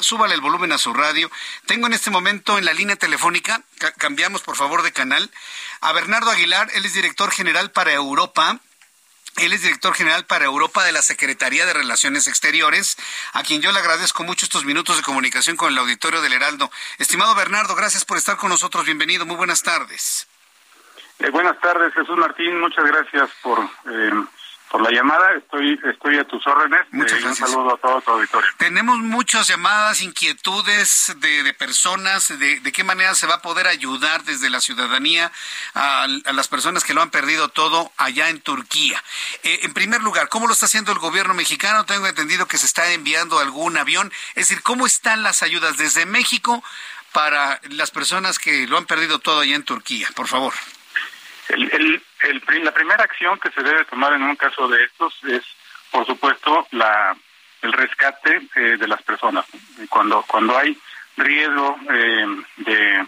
Súbale el volumen a su radio. Tengo en este momento en la línea telefónica, ca- cambiamos por favor de canal, a Bernardo Aguilar, él es director general para Europa. Él es director general para Europa de la Secretaría de Relaciones Exteriores, a quien yo le agradezco mucho estos minutos de comunicación con el auditorio del Heraldo. Estimado Bernardo, gracias por estar con nosotros. Bienvenido. Muy buenas tardes. Eh, buenas tardes, Jesús Martín. Muchas gracias por eh, por la llamada. Estoy estoy a tus órdenes. Muchas Eh, gracias. Un saludo a todo tu auditorio. Tenemos muchas llamadas, inquietudes de, de personas, de, de qué manera se va a poder ayudar desde la ciudadanía a, a las personas que lo han perdido todo allá en Turquía. Eh, en primer lugar, ¿cómo lo está haciendo el gobierno mexicano? Tengo entendido que se está enviando algún avión. Es decir, ¿cómo están las ayudas desde México para las personas que lo han perdido todo allá en Turquía? Por favor. El, el, el la primera acción que se debe tomar en un caso de estos es, por supuesto, la el rescate eh, de las personas. Cuando cuando hay riesgo eh, de,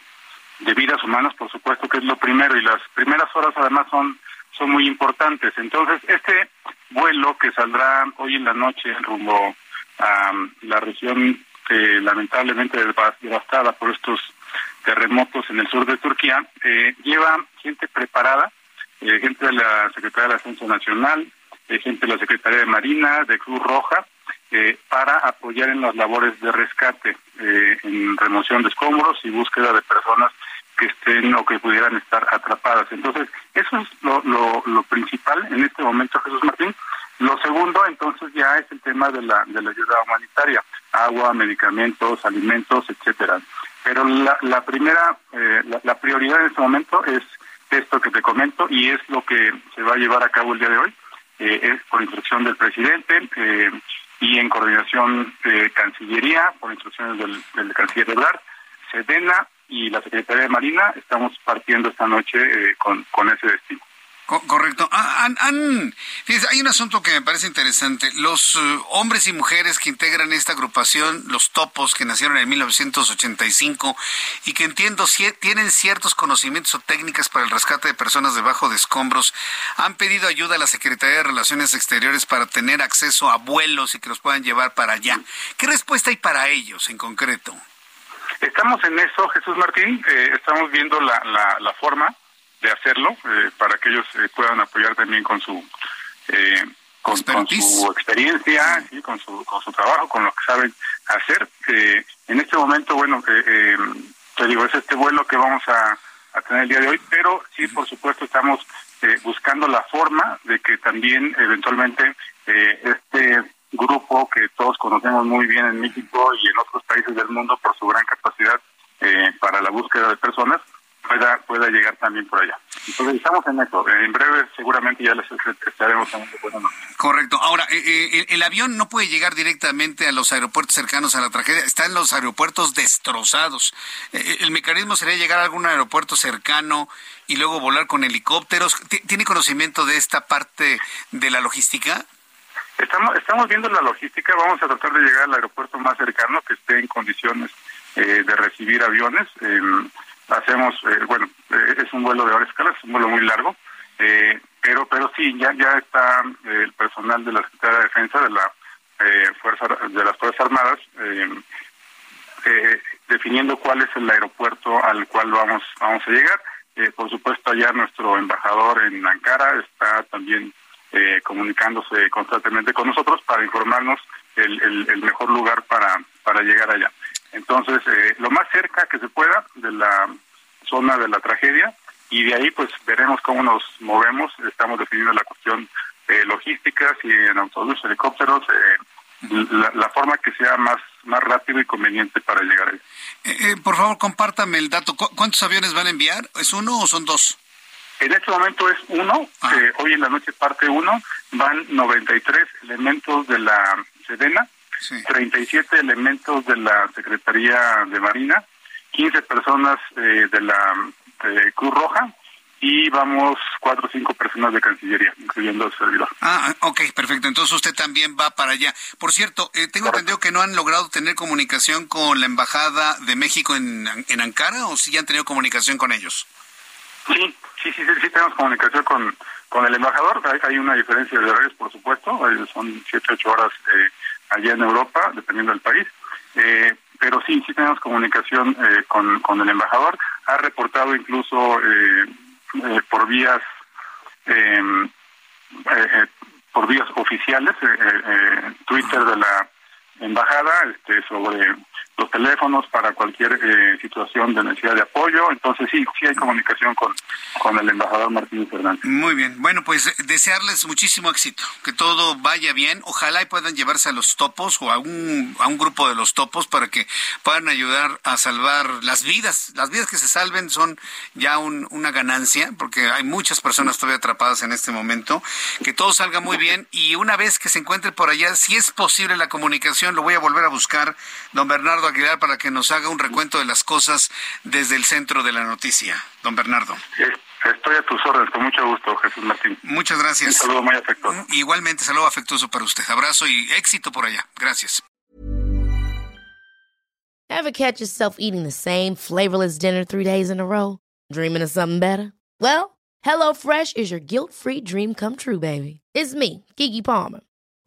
de vidas humanas, por supuesto que es lo primero y las primeras horas además son son muy importantes. Entonces, este vuelo que saldrá hoy en la noche rumbo a la región eh, lamentablemente deva- devastada por estos terremotos en el sur de Turquía, eh, lleva gente preparada, eh, gente de la Secretaría de la Defensa Nacional, eh, gente de la Secretaría de Marina, de Cruz Roja, eh, para apoyar en las labores de rescate, en remoción de escombros y búsqueda de personas que estén o que pudieran estar atrapadas. Entonces, eso es lo, lo, lo principal en este momento, Jesús Martín. Lo segundo, entonces, ya es el tema de la, de la ayuda humanitaria, agua, medicamentos, alimentos, etcétera. Pero la, la primera, eh, la, prioridad en este momento es esto que te comento y es lo que se va a llevar a cabo el día de hoy. Eh, es por instrucción del presidente eh, y en coordinación de Cancillería, por instrucciones del, del canciller Ebrard, Sedena y la Secretaría de Marina, estamos partiendo esta noche con ese destino. Co- Correcto. Ah, hay un asunto que me parece interesante. Los eh, hombres y mujeres que integran esta agrupación, los topos que nacieron en 1985 y que entiendo cie- tienen ciertos conocimientos o técnicas para el rescate de personas debajo de escombros, han pedido ayuda a la Secretaría de Relaciones Exteriores para tener acceso a vuelos y que los puedan llevar para allá. ¿Qué respuesta hay para ellos en concreto? Estamos en eso, Jesús Martín, eh, estamos viendo la, la, la forma de hacerlo eh, para que ellos eh, puedan apoyar también con su eh, con, su experiencia, ¿sí? con su con su trabajo, con lo que saben hacer. Eh, en este momento, bueno, eh, eh, te digo, es este vuelo que vamos a, a tener el día de hoy, pero sí, por supuesto, estamos eh, buscando la forma de que también eventualmente eh, este grupo que todos conocemos muy bien en México y en otros países del mundo por su gran capacidad eh, para la búsqueda de personas pueda pueda llegar también por allá. Entonces estamos en eso. Eh, En breve seguramente ya les estaremos dando buenas noticias. Correcto. Ahora, eh, eh, el, avión no puede llegar directamente a los aeropuertos cercanos a la tragedia. Están los aeropuertos destrozados. Eh, el mecanismo sería llegar a algún aeropuerto cercano y luego volar con helicópteros. Ti- ¿Tiene conocimiento de esta parte de la logística? Estamos, estamos viendo la logística, vamos a tratar de llegar al aeropuerto más cercano que esté en condiciones eh, de recibir aviones. Eh, hacemos, eh, bueno, eh, es un vuelo de varias escalas, es un vuelo muy largo, eh, pero pero sí, ya ya está el personal de la Secretaría de Defensa de la fuerza de las Fuerzas Armadas eh, definiendo cuál es el aeropuerto al cual vamos vamos a llegar. Eh, por supuesto, allá nuestro embajador en Ankara está también eh, comunicándose constantemente con nosotros para informarnos el, el, el mejor lugar para, para llegar allá. Entonces, eh, lo más cerca que se pueda de la zona de la tragedia y de ahí pues veremos cómo nos movemos. Estamos definiendo la cuestión eh, logística, si en autobús, helicópteros, eh, la, la forma que sea más, más rápido y conveniente para llegar ahí. Eh, eh, por favor, compártame el dato. ¿Cu- ¿Cuántos aviones van a enviar? ¿Es uno o son dos? En este momento es uno, Ah. eh, hoy en la noche parte uno, van 93 elementos de la Sedena, 37 elementos de la Secretaría de Marina, 15 personas eh, de la Cruz Roja y vamos cuatro o cinco personas de Cancillería, incluyendo el servidor. Ah, ok, perfecto. Entonces usted también va para allá. Por cierto, eh, tengo entendido que no han logrado tener comunicación con la Embajada de México en, en Ankara o si ya han tenido comunicación con ellos. Sí, sí, sí, sí, tenemos comunicación con, con el embajador. Hay, una diferencia de horarios, por supuesto. Son siete, ocho horas eh, allá en Europa, dependiendo del país. Eh, pero sí, sí tenemos comunicación eh, con, con el embajador. Ha reportado incluso eh, eh, por vías em, eh, por vías oficiales Twitter de la embajada este sobre los teléfonos para cualquier eh, situación de necesidad de apoyo. Entonces sí, sí hay comunicación con, con el embajador Martín Fernández. Muy bien. Bueno, pues desearles muchísimo éxito, que todo vaya bien. Ojalá y puedan llevarse a los topos o a un, a un grupo de los topos para que puedan ayudar a salvar las vidas. Las vidas que se salven son ya una ganancia, porque hay muchas personas todavía atrapadas en este momento. Que todo salga muy bien y una vez que se encuentre por allá, si es posible la comunicación, lo voy a volver a buscar, don Bernardo Aguilar para que nos haga un recuento de las cosas desde el centro de la noticia. Don Bernardo. Estoy a tus órdenes, con mucho gusto, Jesús Martín. Muchas gracias. Un saludo muy afectuoso. Igualmente, saludo afectuoso para usted. Abrazo y éxito por allá. Gracias. Ever catch yourself eating the same flavorless dinner three days in a row? Dreaming of something better? Well, HelloFresh is your guilt-free dream come true, baby. It's me, Kiki Palmer.